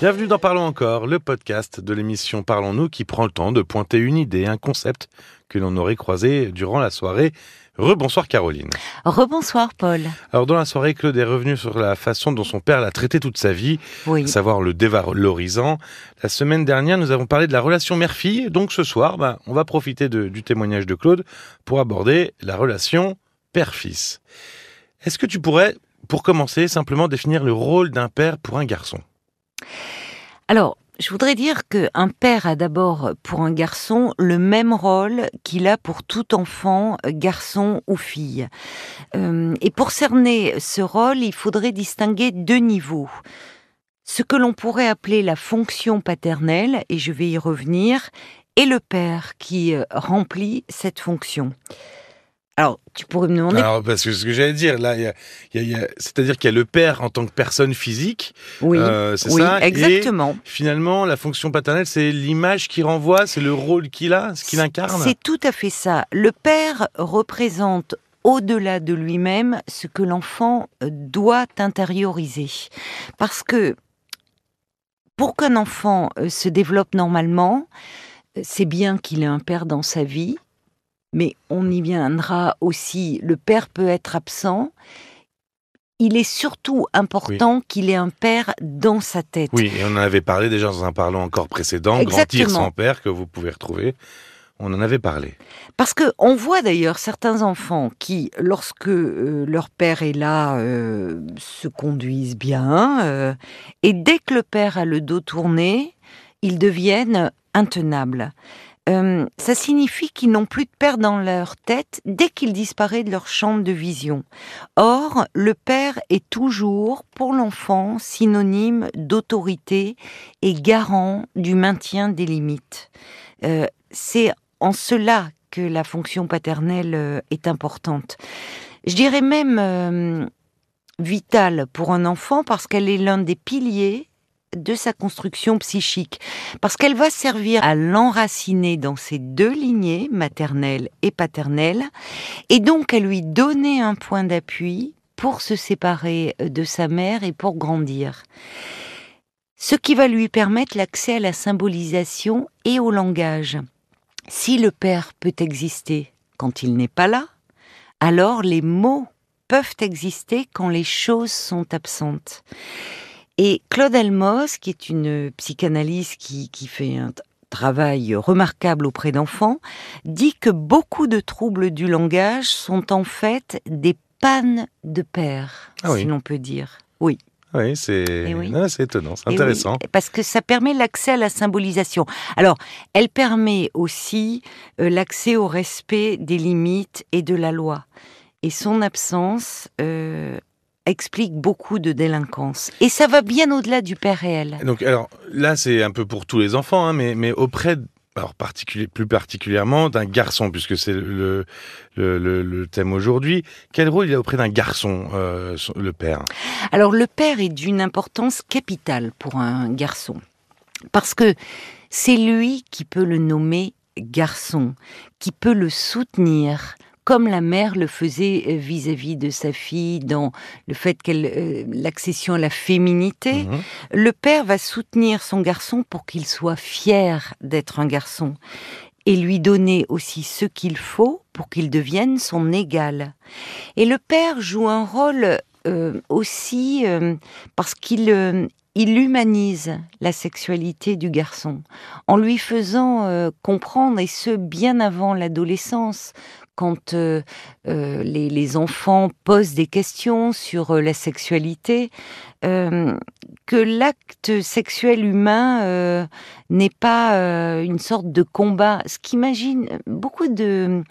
Bienvenue dans Parlons encore, le podcast de l'émission Parlons-nous qui prend le temps de pointer une idée, un concept que l'on aurait croisé durant la soirée. Rebonsoir Caroline. Rebonsoir Paul. Alors dans la soirée, Claude est revenu sur la façon dont son père l'a traité toute sa vie, Oui. à savoir le dévalorisant. La semaine dernière, nous avons parlé de la relation mère-fille, donc ce soir, ben, on va profiter de- du témoignage de Claude pour aborder la relation père-fils. Est-ce que tu pourrais, pour commencer, simplement définir le rôle d'un père pour un garçon? Alors, je voudrais dire qu'un père a d'abord pour un garçon le même rôle qu'il a pour tout enfant, garçon ou fille. Euh, et pour cerner ce rôle, il faudrait distinguer deux niveaux. Ce que l'on pourrait appeler la fonction paternelle, et je vais y revenir, et le père qui euh, remplit cette fonction. Alors, tu pourrais me demander... Alors, parce que ce que j'allais dire, là, il y a- il y a- il y a- c'est-à-dire qu'il y a le père en tant que personne physique, oui, euh, c'est oui, ça, et exactement. finalement, la fonction paternelle, c'est l'image qu'il renvoie, c'est le rôle qu'il a, ce qu'il incarne. C'est tout à fait ça. Le père représente au-delà de lui-même ce que l'enfant euh, doit intérioriser. Parce que pour qu'un enfant euh, se développe normalement, c'est bien qu'il ait un père dans sa vie, mais on y viendra aussi, le père peut être absent. Il est surtout important qu'il ait un père dans sa tête. Oui, et on en avait parlé déjà dans un parlant encore précédent, Grandir Exactement. sans père, que vous pouvez retrouver. On en avait parlé. Parce que on voit d'ailleurs certains enfants qui, lorsque euh, leur père est là, euh, se conduisent bien, euh, et dès que le père a le dos tourné, ils deviennent intenables. Euh, ça signifie qu'ils n'ont plus de père dans leur tête dès qu'il disparaît de leur champ de vision. Or, le père est toujours, pour l'enfant, synonyme d'autorité et garant du maintien des limites. Euh, C'est en cela que la fonction paternelle euh, est importante. Je dirais même euh, vitale pour un enfant parce qu'elle est l'un des piliers de sa construction psychique, parce qu'elle va servir à l'enraciner dans ses deux lignées, maternelle et paternelle, et donc à lui donner un point d'appui pour se séparer de sa mère et pour grandir. Ce qui va lui permettre l'accès à la symbolisation et au langage. Si le père peut exister quand il n'est pas là, alors les mots peuvent exister quand les choses sont absentes. Et Claude Elmos, qui est une psychanalyste qui, qui fait un travail remarquable auprès d'enfants, dit que beaucoup de troubles du langage sont en fait des pannes de père, Ah oui. si l'on peut dire. Oui. Oui, c'est Eh oui. Ah, c'est étonnant, c'est Eh oui, intéressant. parce que ça permet l'accès à la symbolisation. Alors, elle permet aussi euh, l'accès au respect des limites et de la loi. Et son absence euh, explique beaucoup de délinquance. Et ça va bien au-delà du père réel. Donc, alors là, c'est un peu pour tous les enfants, hein, mais, mais auprès, de- alors particulier, plus particulièrement d'un garçon, puisque c'est le, le, le- le thème aujourd'hui. Quel rôle il a auprès d'un garçon, euh, le père? Alors, le père est d'une importance capitale pour un garçon. Parce que c'est lui qui peut le nommer garçon, qui peut le soutenir, comme la mère le faisait euh, vis-à-vis de sa fille dans le fait qu'elle euh, l'accession à la féminité. Mhm. Le père va soutenir son garçon pour qu'il soit fier d'être un garçon et lui donner aussi ce qu'il faut pour qu'il devienne son égal. Et le père joue un rôle euh, aussi euh, parce qu'il euh, il humanise la sexualité du garçon en lui faisant euh, comprendre, et ce bien avant l'adolescence, quand euh, euh, les, enfants posent des questions sur la sexualité, que l'acte sexuel humain n'est pas une sorte de combat. Ce qu'imagine beaucoup de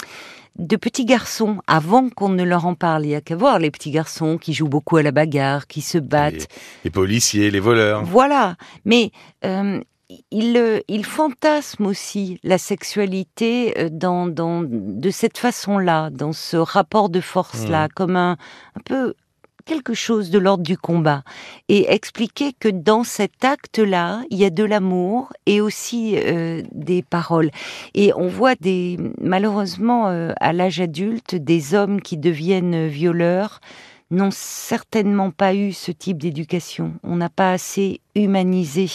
de petits garçons, avant qu'on ne leur en parle, il y a qu'à voir les petits garçons qui jouent beaucoup à la bagarre, qui se battent, Les policiers, les voleurs. voilà, mais euh, il, euh, il fantasme aussi la sexualité euh, dans, dans, de cette façon-là, dans ce rapport de force-là, comme un, un peu quelque chose de l'ordre du combat. Et expliquer que dans cet acte-là, il y a de l'amour et aussi euh, des paroles. Et on voit des, malheureusement, euh, à l'âge adulte, des hommes qui deviennent violeurs n'ont certainement pas eu ce type d'éducation. On n'a pas assez humanisé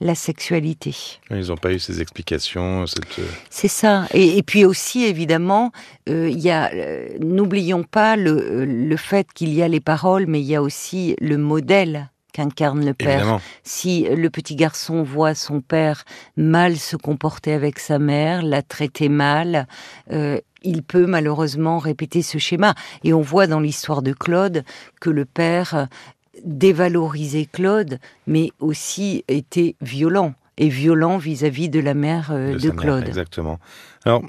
la sexualité. Ils n'ont pas eu ces explications. Cette... Euh, C'est ça. Et, et, puis aussi, évidemment, euh, il y a, euh, n'oublions pas le, le fait qu'il y a les paroles, mais il y a aussi le modèle qu'incarne le père. Évidemment. Si le petit garçon voit son père mal se comporter avec sa mère, la traiter mal, euh, il peut malheureusement répéter ce schéma. Et on voit dans l'histoire de Claude que le père dévalorisait Claude, mais aussi était violent. Et violent vis-à-vis de la mère euh, de, mère, Claude. exactement. Alors,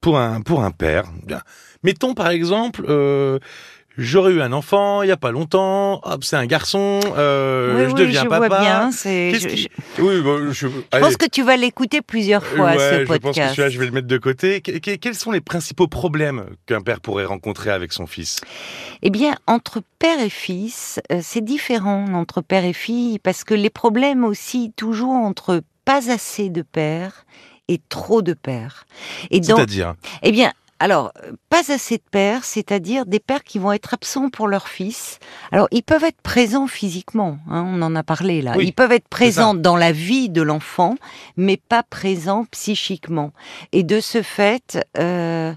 pour un, pour un père, bien, mettons par exemple, euh, j'aurais eu un enfant il y a pas longtemps, hop, c'est un garçon, euh, oui, je oui, deviens je papa. vois bien. c'est- Qu'est-ce je- qui- je- Oui, je, Je allez, pense que tu vas l'écouter plusieurs fois, ouais, ce je pense que podcast. je vais le mettre de côté. Que- que- quels sont les principaux problèmes qu'un père pourrait rencontrer avec son fils? Eh bien, entre père et fils, euh, c'est différent entre père et fille parce que les problèmes aussi toujours entre pas assez de père et trop de père. Et donc, C'est-à-dire? Eh bien, alors, pas assez de pères, c'est-à-dire des pères qui vont être absents pour leur fils. Alors, ils peuvent être présents physiquement, hein, on en a parlé là. Oui, ils peuvent être présents dans la vie de l'enfant, mais pas présents psychiquement. Et de ce fait, euh,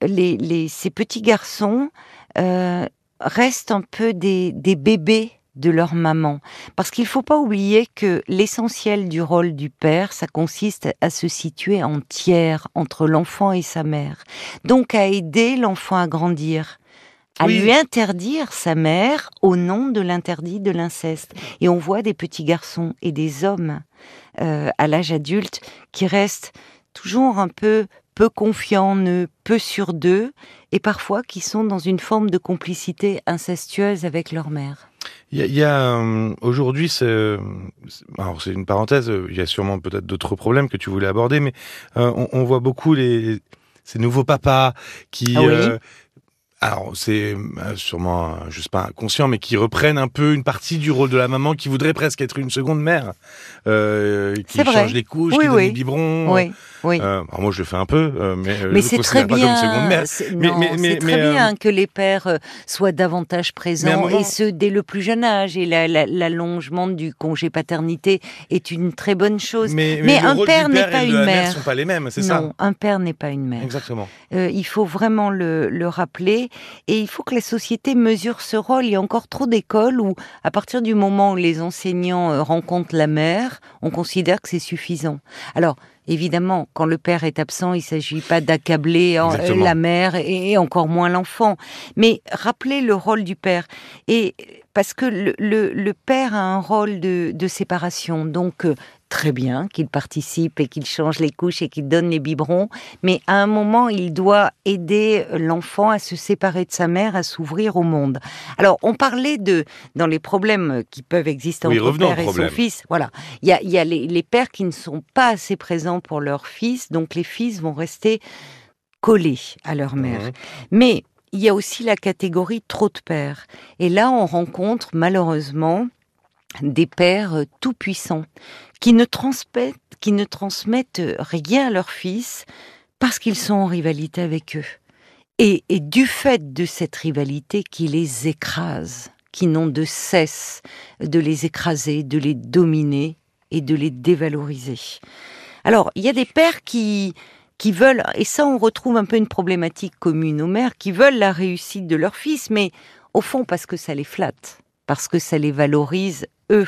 les, les- ces petits garçons euh, restent un peu des, des bébés de leur maman. Parce qu'il faut pas oublier que l'essentiel du rôle du père, ça consiste à se situer en tiers entre l'enfant et sa mère. Donc à aider l'enfant à grandir. À Oui. lui interdire sa mère au nom de l'interdit de l'inceste. Et on voit des petits garçons et des hommes euh, à l'âge adulte qui restent toujours un peu peu confiants en eux, peu sûrs d'eux, et parfois qui sont dans une forme de complicité incestueuse avec leur mère. Il y a, a, euh, aujourd'hui, c'est, c'est- alors c'est une parenthèse. euh, Il y a sûrement peut-être d'autres problèmes que tu voulais aborder, mais euh, on, on voit beaucoup les ces nouveaux papas qui, Ah oui? euh, alors c'est euh, sûrement, euh, je sais pas, inconscient, mais qui reprennent un peu une partie du rôle de la maman, qui voudrait presque être une seconde mère, euh, qui change les couches, Oui, qui donne oui. les biberons. Oui, oui. Euh, alors moi, je le fais un peu, euh, mais c'est très pas bien. comme seconde mère. c'est- non, très bien que les pères euh, soient davantage présents moment- et ce dès le plus jeune âge. Et la- la- l'allongement du congé paternité est une très bonne chose. Mais, un père n'est pas et une mère mère. sont pas les mêmes, c'est non, ça un père n'est pas une mère. Exactement. Euh, il faut vraiment le, le rappeler et il faut que la société mesure ce rôle. Il y a encore trop d'écoles où, à partir du moment où les enseignants rencontrent la mère, on considère que c'est suffisant. Alors, évidemment, quand le père est absent, il ne s'agit pas d'accabler euh, la mère et encore moins l'enfant. Mais rappeler le rôle du père. Et parce que le, le- le père a un rôle de, de séparation. Donc, euh, très bien qu'il participe et qu'il change les couches et qu'il donne les biberons mais à un moment, il doit aider l'enfant à se séparer de sa mère, à s'ouvrir au monde. Alors, on parlait de dans les problèmes qui peuvent exister Oui, entre père et son fils. Voilà, il y a, il y a les, les pères qui ne sont pas assez présents pour leur fils, donc les fils vont rester collés à leur mère. Mhm. Mais il y a aussi la catégorie trop de pères. Et là, on rencontre malheureusement des pères euh, tout puissants qui ne transmettent, transmettent rien à leurs fils parce qu'ils sont en rivalité avec eux. Et, du fait de cette rivalité qui les écrase, qui n'ont de cesse de les écraser, de les dominer et de les dévaloriser. Alors, il y a des pères qui, qui veulent, et ça on retrouve un peu une problématique commune aux mères, qui veulent la réussite de leur fils, mais au fond parce que ça les flatte, parce que ça les valorise eux,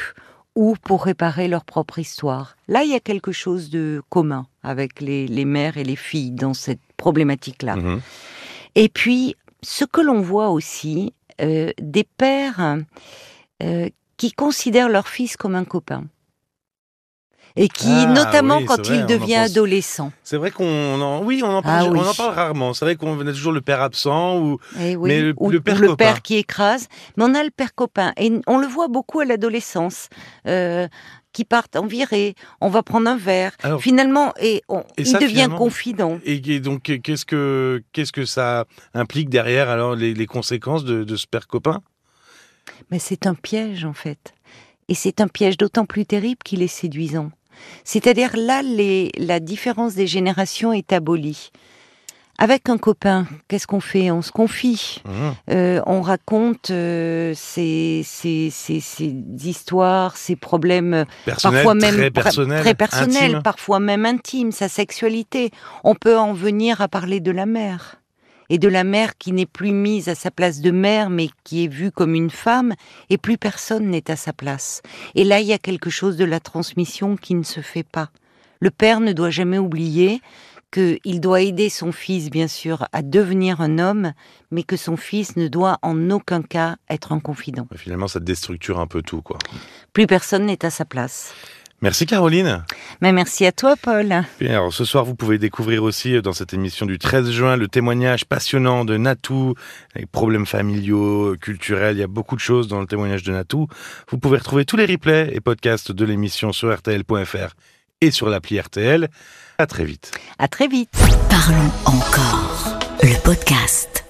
ou pour réparer leur propre histoire. Là, il y a quelque chose de commun avec les, les mères et les filles dans cette problématique-là. Mhm. Et puis, ce que l'on voit aussi, euh, des pères euh, qui considèrent leur fils comme un copain. Et qui, Ah, notamment oui, quand vrai, il devient pense- adolescent. C'est vrai qu'on en, oui, on en Ah parle, oui. on en parle rarement. C'est vrai qu'on a toujours le père absent ou Eh oui, Mais le- ou, le père ou le père qui écrase. Mais on a le père copain. Et on le voit beaucoup à l'adolescence. euh, qui partent en virée, on va prendre un verre. Alors- finalement, et on, Et il devient confident. et, et donc qu'est-ce que qu'est-ce que ça implique derrière alors les, les conséquences de, de ce père copain? Mais c'est un piège, en fait. Et c'est un piège d'autant plus terrible qu'il est séduisant. C'est-à-dire là, les- la différence des générations est abolie. Avec un copain, qu'est-ce qu'on fait? On se confie. Mmh. Euh, on raconte euh, ses, ses- ses- ses histoires, ses problèmes Personnel, parfois même très très- personnel, très personnels, parfois même intimes, sa sexualité. On peut en venir à parler de la mère. Et de la mère qui n'est plus mise à sa place de mère, mais qui est vue comme une femme, et plus personne n'est à sa place. Et là, il y a quelque chose de la transmission qui ne se fait pas. Le père ne doit jamais oublier qu'il doit aider son fils, bien sûr, à devenir un homme, mais que son fils ne doit en aucun cas être un confident. Finalement, ça déstructure un peu tout, quoi. Plus personne n'est à sa place. Merci Caroline. Mais merci à toi, Paul. Bien, alors ce soir, vous pouvez découvrir aussi euh, dans cette émission du 13 juin le témoignage passionnant de Natou, les problèmes familiaux, culturels, il y a beaucoup de choses dans le témoignage de Natou. Vous pouvez retrouver tous les replays et podcasts de l'émission sur rtl.fr et sur l'appli RTL. À très vite. À très vite. Parlons encore. Le podcast.